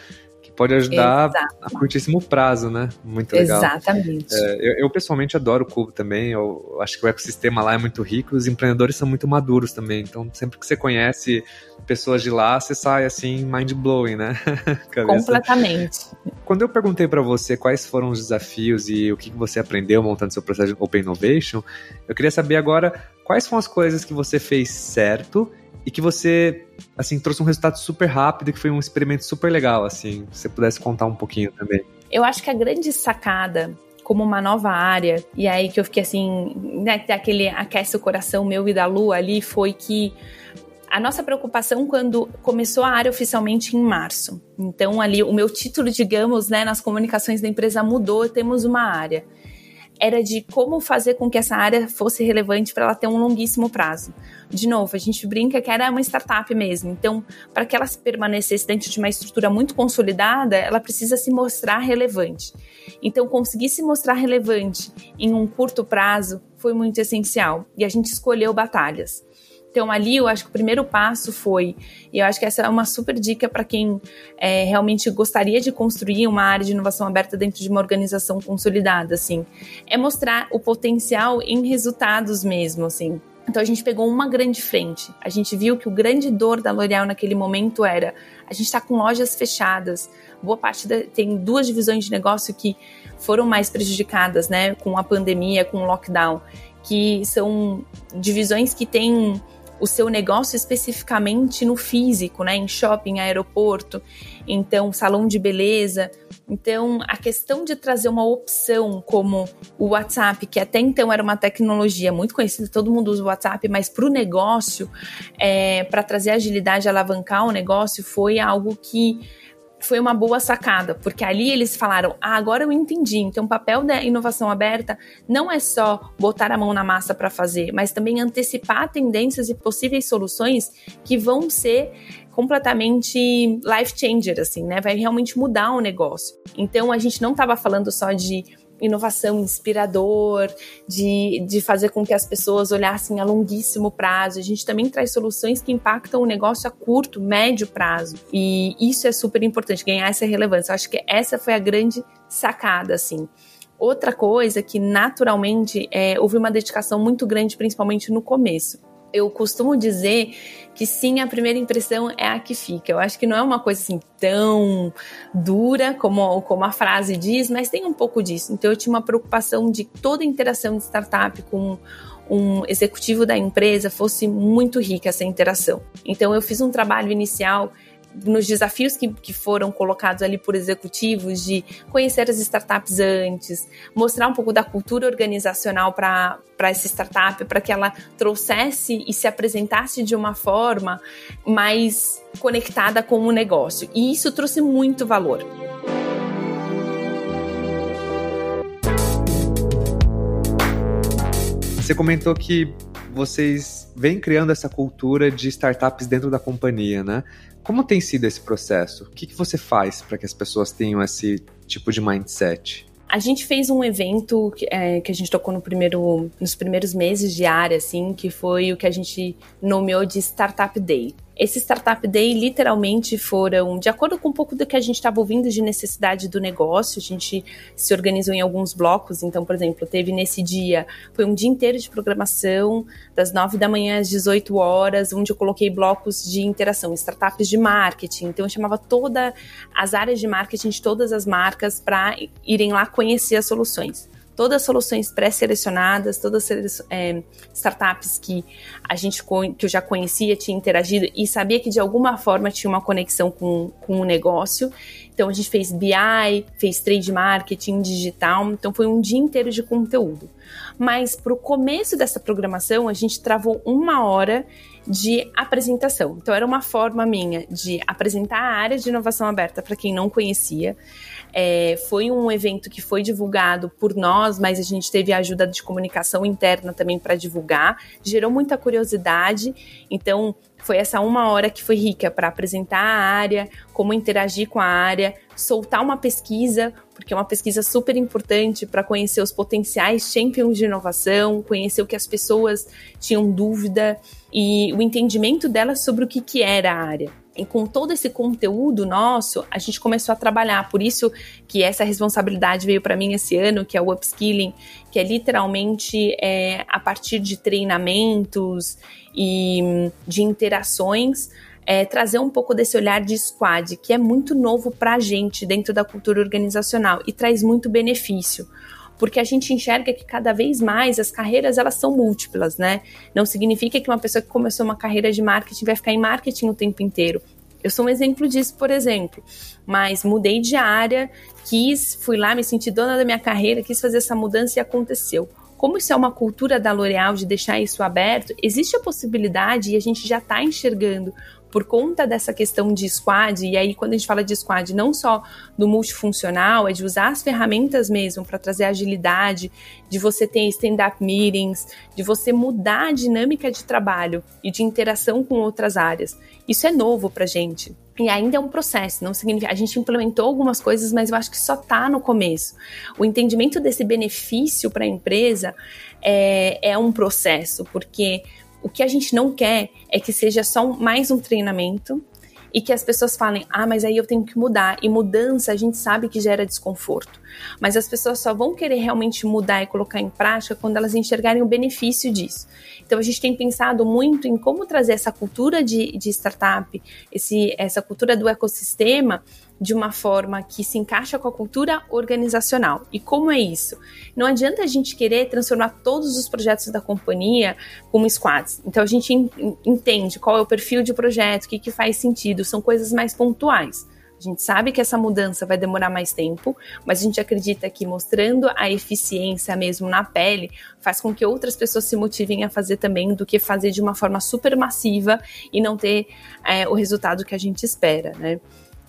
B: Pode ajudar Exato. a curtíssimo prazo, né? Muito legal.
A: Exatamente.
B: É, eu, eu, pessoalmente adoro o Cubo também. Eu acho que o ecossistema lá é muito rico, os empreendedores são muito maduros também. Então, sempre que você conhece pessoas de lá, você sai assim mind blowing, né?
A: Completamente.
B: Quando eu perguntei para você quais foram os desafios e o que você aprendeu montando seu processo de Open Innovation, eu queria saber agora quais foram as coisas que você fez certo e que você, assim, trouxe um resultado super rápido, que foi um experimento super legal, assim, se você pudesse contar um pouquinho também.
A: Eu acho que a grande sacada como uma nova área, e aí que eu fiquei assim, né, aquele aquece o coração meu e da Lu ali, foi que a nossa preocupação quando começou a área oficialmente em março. Então ali o meu título, digamos, né, nas comunicações da empresa mudou, temos uma área era de como fazer com que essa área fosse relevante para ela ter um longuíssimo prazo. De novo, a gente brinca que era uma startup mesmo, então, para que ela permanecesse dentro de uma estrutura muito consolidada, ela precisa se mostrar relevante. Então, conseguir se mostrar relevante em um curto prazo foi muito essencial e a gente escolheu batalhas. Então, ali eu acho que o primeiro passo foi, e eu acho que essa é uma super dica para quem é, realmente gostaria de construir uma área de inovação aberta dentro de uma organização consolidada, assim, é mostrar o potencial em resultados mesmo, assim. Então a gente pegou uma grande frente. A gente viu que o grande dor da L'Oréal naquele momento era a gente está com lojas fechadas. Boa parte da, tem duas divisões de negócio que foram mais prejudicadas, né, com a pandemia, com o lockdown, que são divisões que têm o seu negócio especificamente no físico, né? Em shopping, aeroporto, então salão de beleza. Então, a questão de trazer uma opção como o WhatsApp, que até então era uma tecnologia muito conhecida, todo mundo usa o WhatsApp, mas para o negócio, é, para trazer agilidade, alavancar o negócio, foi algo que foi uma boa sacada, porque ali eles falaram: ah, agora eu entendi. Então, o papel da inovação aberta não é só botar a mão na massa para fazer, mas também antecipar tendências e possíveis soluções que vão ser completamente life changer, assim, né? Vai realmente mudar o negócio. Então, a gente não estava falando só de inovação inspirador, de, de fazer com que as pessoas olhassem a longuíssimo prazo. A gente também traz soluções que impactam o negócio a curto, médio prazo. E isso é super importante, ganhar essa relevância. Eu acho que essa foi a grande sacada, assim. Outra coisa que naturalmente é, houve uma dedicação muito grande, principalmente no começo eu costumo dizer que sim, a primeira impressão é a que fica. Eu acho que não é uma coisa assim tão dura como, como a frase diz, mas tem um pouco disso. Então eu tinha uma preocupação de toda interação de startup com um executivo da empresa fosse muito rica essa interação. Então eu fiz um trabalho inicial nos desafios que, que foram colocados ali por executivos de conhecer as startups antes, mostrar um pouco da cultura organizacional para essa startup, para que ela trouxesse e se apresentasse de uma forma mais conectada com o negócio. E isso trouxe muito valor.
B: Você comentou que vocês vêm criando essa cultura de startups dentro da companhia, né? Como tem sido esse processo? O que, que você faz para que as pessoas tenham esse tipo de mindset?
A: A gente fez um evento que, é, que a gente tocou no primeiro, nos primeiros meses de área, assim, que foi o que a gente nomeou de Startup Day. Esse Startup Day literalmente foram, de acordo com um pouco do que a gente estava ouvindo de necessidade do negócio, a gente se organizou em alguns blocos. Então, por exemplo, teve nesse dia, foi um dia inteiro de programação, das 9 da manhã às 18 horas, onde eu coloquei blocos de interação, startups de marketing. Então, eu chamava todas as áreas de marketing de todas as marcas para irem lá conhecer as soluções todas as soluções pré-selecionadas, todas as é, startups que a gente que eu já conhecia, tinha interagido e sabia que de alguma forma tinha uma conexão com, com o negócio. Então a gente fez BI, fez trade marketing digital, então foi um dia inteiro de conteúdo. Mas para o começo dessa programação a gente travou uma hora de apresentação. Então era uma forma minha de apresentar a área de inovação aberta para quem não conhecia. É, foi um evento que foi divulgado por nós, mas a gente teve a ajuda de comunicação interna também para divulgar. Gerou muita curiosidade. Então foi essa uma hora que foi rica para apresentar a área, como interagir com a área, soltar uma pesquisa, porque é uma pesquisa super importante para conhecer os potenciais champions de inovação, conhecer o que as pessoas tinham dúvida e o entendimento delas sobre o que, que era a área. E com todo esse conteúdo nosso, a gente começou a trabalhar. Por isso que essa responsabilidade veio para mim esse ano, que é o upskilling, que é literalmente é, a partir de treinamentos e de interações, é, trazer um pouco desse olhar de squad, que é muito novo para a gente dentro da cultura organizacional e traz muito benefício porque a gente enxerga que cada vez mais as carreiras elas são múltiplas, né? Não significa que uma pessoa que começou uma carreira de marketing vai ficar em marketing o tempo inteiro. Eu sou um exemplo disso, por exemplo. Mas mudei de área, quis, fui lá, me senti dona da minha carreira, quis fazer essa mudança e aconteceu. Como isso é uma cultura da L'Oréal de deixar isso aberto, existe a possibilidade, e a gente já está enxergando por conta dessa questão de squad, e aí quando a gente fala de squad, não só do multifuncional, é de usar as ferramentas mesmo para trazer agilidade, de você ter stand-up meetings, de você mudar a dinâmica de trabalho e de interação com outras áreas. Isso é novo para gente. E ainda é um processo, não significa. A gente implementou algumas coisas, mas eu acho que só está no começo. O entendimento desse benefício para a empresa é, é um processo, porque o que a gente não quer é que seja só mais um treinamento e que as pessoas falem, ah, mas aí eu tenho que mudar. E mudança a gente sabe que gera desconforto. Mas as pessoas só vão querer realmente mudar e colocar em prática quando elas enxergarem o benefício disso. Então a gente tem pensado muito em como trazer essa cultura de, de startup, esse, essa cultura do ecossistema de uma forma que se encaixa com a cultura organizacional. E como é isso? Não adianta a gente querer transformar todos os projetos da companhia como squads. Então a gente entende qual é o perfil de projeto, o que, que faz sentido, são coisas mais pontuais. A gente sabe que essa mudança vai demorar mais tempo, mas a gente acredita que mostrando a eficiência mesmo na pele faz com que outras pessoas se motivem a fazer também do que fazer de uma forma super massiva e não ter é, o resultado que a gente espera, né?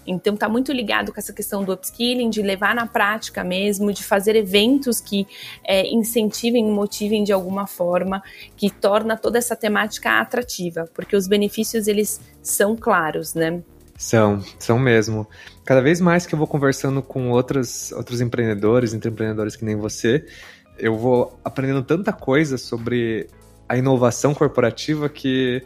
A: Então está muito ligado com essa questão do upskilling, de levar na prática mesmo, de fazer eventos que é, incentivem motivem de alguma forma, que torna toda essa temática atrativa, porque os benefícios eles são claros, né?
B: São, são mesmo. Cada vez mais que eu vou conversando com outros, outros empreendedores, empreendedores que nem você, eu vou aprendendo tanta coisa sobre a inovação corporativa que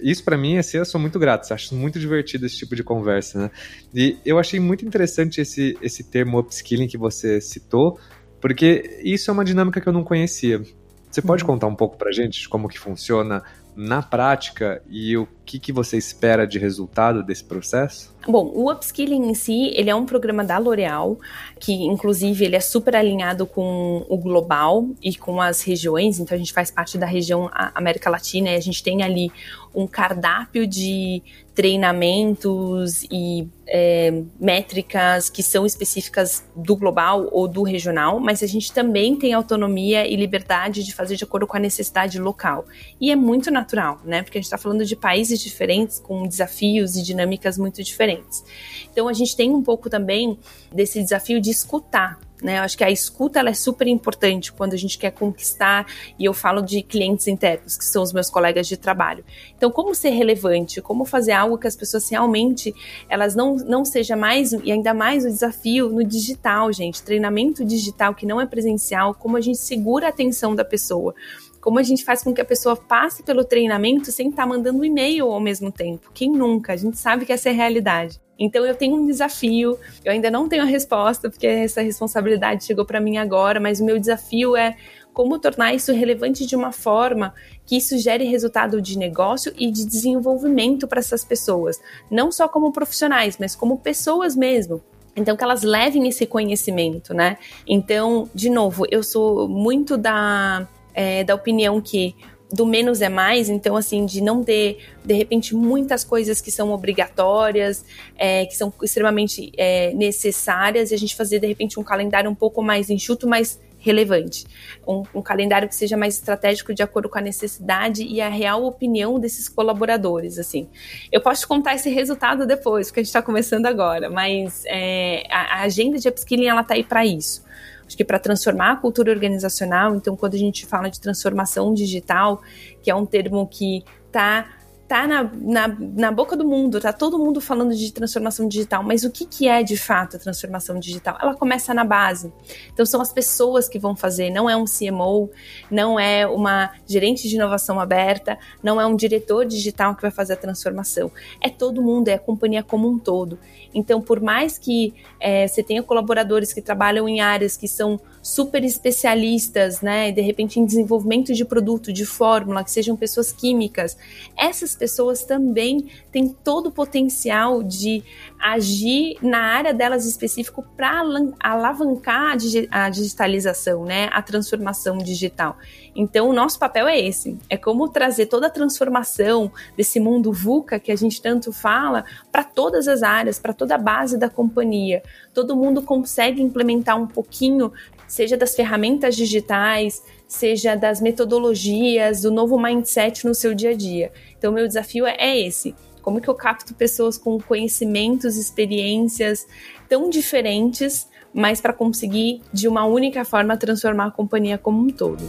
B: isso para mim, assim, eu sou muito grato, acho muito divertido esse tipo de conversa, né? E eu achei muito interessante esse, esse termo upskilling que você citou, porque isso é uma dinâmica que eu não conhecia. Você pode uhum. contar um pouco pra gente de como que funciona na prática e o que, que você espera de resultado desse processo?
A: Bom, o upskilling em si, ele é um programa da L'Oréal, que inclusive ele é super alinhado com o global e com as regiões, então a gente faz parte da região América Latina e a gente tem ali um cardápio de treinamentos e é, métricas que são específicas do global ou do regional, mas a gente também tem autonomia e liberdade de fazer de acordo com a necessidade local. E é muito natural, né? Porque a gente está falando de países diferentes, com desafios e dinâmicas muito diferentes. Então a gente tem um pouco também desse desafio de escutar né? Eu acho que a escuta ela é super importante quando a gente quer conquistar, e eu falo de clientes internos, que são os meus colegas de trabalho. Então, como ser relevante, como fazer algo que as pessoas realmente elas não, não seja mais, e ainda mais o desafio no digital, gente, treinamento digital que não é presencial, como a gente segura a atenção da pessoa Como a gente faz com que a pessoa passe pelo treinamento sem estar tá mandando e-mail ao mesmo tempo? Quem nunca? A gente sabe que essa é a realidade. Então eu tenho um desafio, eu ainda não tenho a resposta, porque essa responsabilidade chegou para mim agora, mas o meu desafio é como tornar isso relevante de uma forma que isso gere resultado de negócio e de desenvolvimento para essas pessoas, não só como profissionais, mas como pessoas mesmo. Então, que elas levem esse conhecimento, né? Então, de novo, eu sou muito da, é, da opinião que do menos é mais, então assim, de não ter, de repente, muitas coisas que são obrigatórias, é, que são extremamente é, necessárias, e a gente fazer, de repente, um calendário um pouco mais enxuto, mas relevante. Um, um, calendário que seja mais estratégico de acordo com a necessidade e a real opinião desses colaboradores, assim. Eu posso te contar esse resultado depois, porque a gente está começando agora, mas é, a, a, agenda de upskilling, ela tá aí para isso. Acho que para transformar a cultura organizacional, então quando a gente fala de transformação digital, que é um termo que está tá na, na, na, boca do mundo, tá todo mundo falando de transformação digital, mas o que, que é de fato a transformação digital? Ela começa na base. Então são as pessoas que vão fazer, não é um CMO, não é uma gerente de inovação aberta, não é um diretor digital que vai fazer a transformação. É todo mundo, é a companhia como um todo. Então, por mais que é, você tenha colaboradores que trabalham em áreas que são super especialistas, né, de repente em desenvolvimento de produto, de fórmula, que sejam pessoas químicas, essas pessoas também têm todo o potencial de agir na área delas específico para alavancar a digitalização, né, a transformação digital. Então, o nosso papel é esse, é como trazer toda a transformação desse mundo VUCA que a gente tanto fala para todas as áreas, para toda a base da companhia. Todo mundo consegue implementar um pouquinho seja das ferramentas digitais, seja das metodologias, do novo mindset no seu dia a dia. Então, meu desafio é esse. Como que eu capto pessoas com conhecimentos, experiências tão diferentes, mas para conseguir de uma única forma transformar a companhia como um todo?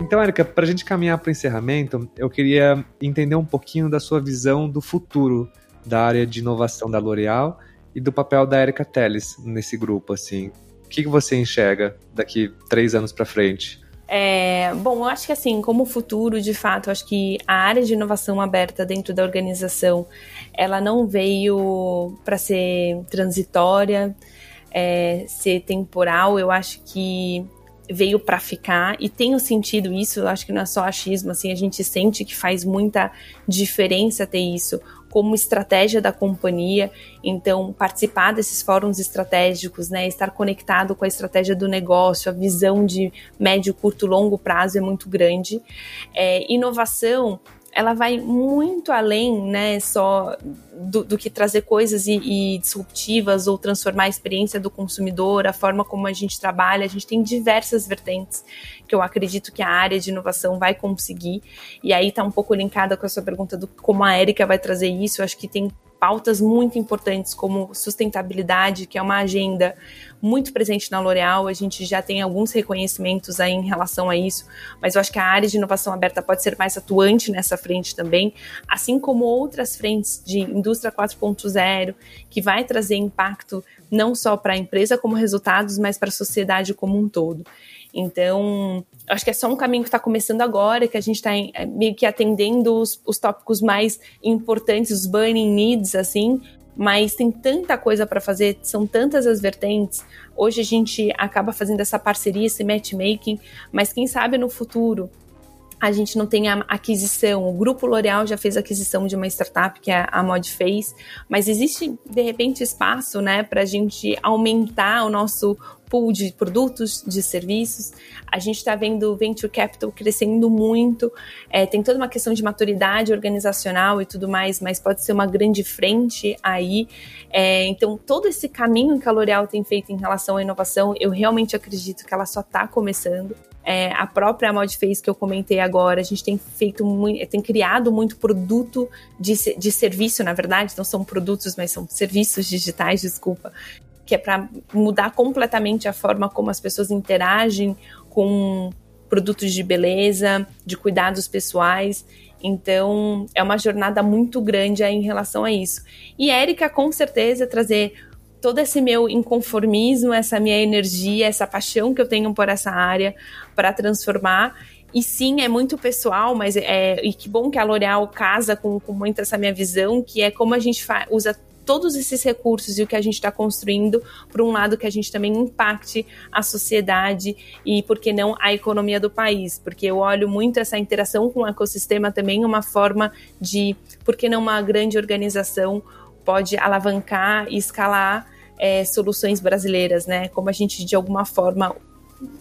B: Então, Erika, para a gente caminhar para o encerramento, eu queria entender um pouquinho da sua visão do futuro da área de inovação da L'Oréal e do papel da Erika Teles nesse grupo, assim. O que, você enxerga daqui três anos para frente?
A: É, bom, eu acho que assim, como futuro, de fato, acho que a área de inovação aberta dentro da organização, ela não veio para ser transitória, é, ser temporal. Eu acho que veio para ficar e tenho sentido isso, eu acho que não é só achismo, assim, a gente sente que faz muita diferença ter isso como estratégia da companhia. Então, participar desses fóruns estratégicos, né, estar conectado com a estratégia do negócio, a visão de médio, curto, longo prazo é muito grande. É, inovação ela vai muito além, né, só do, do que trazer coisas e, e, disruptivas ou transformar a experiência do consumidor, a forma como a gente trabalha. A gente tem diversas vertentes que eu acredito que a área de inovação vai conseguir. E aí está um pouco linkada com a sua pergunta do como a Erika vai trazer isso. Eu acho que tem pautas muito importantes como sustentabilidade, que é uma agenda muito presente na L'Oréal. A gente já tem alguns reconhecimentos aí em relação a isso, mas eu acho que a área de inovação aberta pode ser mais atuante nessa frente também, assim como outras frentes de indústria 4.0, que vai trazer impacto não só para a empresa como resultados, mas para a sociedade como um todo. Então, acho que é só um caminho que está começando agora, que a gente está é, meio que atendendo os, os tópicos mais importantes, os burning needs, assim, mas tem tanta coisa para fazer, são tantas as vertentes. Hoje a gente acaba fazendo essa parceria, esse matchmaking, mas quem sabe no futuro a gente não tem a aquisição. O grupo L'Oréal já fez aquisição de uma startup que é a Mod fez, mas existe de repente espaço, né, para a gente aumentar o nosso pool de produtos, de serviços. A gente está vendo venture capital crescendo muito. É, tem toda uma questão de maturidade organizacional e tudo mais, mas pode ser uma grande frente aí. É, então, todo esse caminho que a L'Oréal tem feito em relação à inovação, eu realmente acredito que ela só está começando. É, a própria Modface que eu comentei agora, a gente tem feito muito, tem criado muito produto de, de serviço, na verdade, não são produtos, mas são serviços digitais, desculpa, que é para mudar completamente a forma como as pessoas interagem com produtos de beleza, de cuidados pessoais. Então, é uma jornada muito grande em relação a isso. E Érica, com certeza, trazer todo esse meu inconformismo, essa minha energia, essa paixão que eu tenho por essa área para transformar. E sim, é muito pessoal, mas é, e que bom que a L'Oréal casa com, com muito essa minha visão, que é como a gente usa todos esses recursos e o que a gente está construindo, por um lado que a gente também impacte a sociedade e, por que não, a economia do país, porque eu olho muito essa interação com o ecossistema também uma forma de, por que não uma grande organização pode alavancar e escalar é, soluções brasileiras, né? Como a gente, de alguma forma,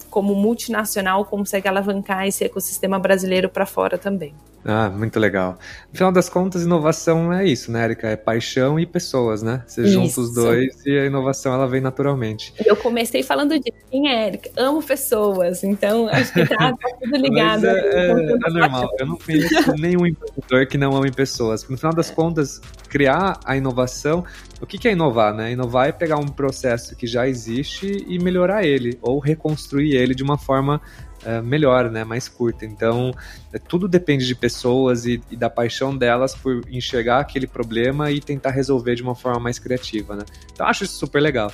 A: como multinacional, consegue alavancar esse ecossistema brasileiro para fora também.
B: Ah, muito legal. No final das contas, inovação é isso, né, Erika? É paixão e pessoas, né? Você isso. junta os dois e a inovação ela vem naturalmente.
A: Eu comecei falando de quem é Erika? Amo pessoas, então acho que tá, tá tudo ligado.
B: é, é, é normal. Eu não conheço nenhum empreendedor que não ame pessoas. No final das contas, criar a inovação, o que é inovar, né? Inovar é pegar um processo que já existe e melhorar ele, ou reconstruir ele de uma forma uh, melhor, né, mais curta. Então, é, tudo depende de pessoas e, e, da paixão delas por enxergar aquele problema e tentar resolver de uma forma mais criativa, né. Então, acho isso super legal.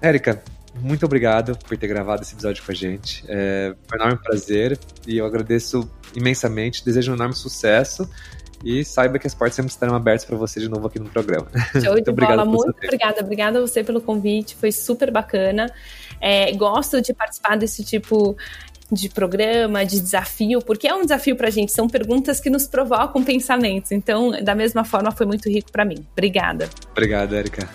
B: Érica, muito obrigado por ter gravado esse episódio com a gente. É, foi um enorme prazer e eu agradeço imensamente. Desejo um enorme sucesso e saiba que as portas sempre estarão abertas para você de novo aqui no programa.
A: Show de bola, muito obrigada. Obrigada a você pelo convite, foi super bacana. É, gosto de participar desse tipo de programa, de desafio, porque é um desafio para a gente, são perguntas que nos provocam pensamentos. Então, da mesma forma, foi muito rico para mim. Obrigada.
B: Obrigado, Erika.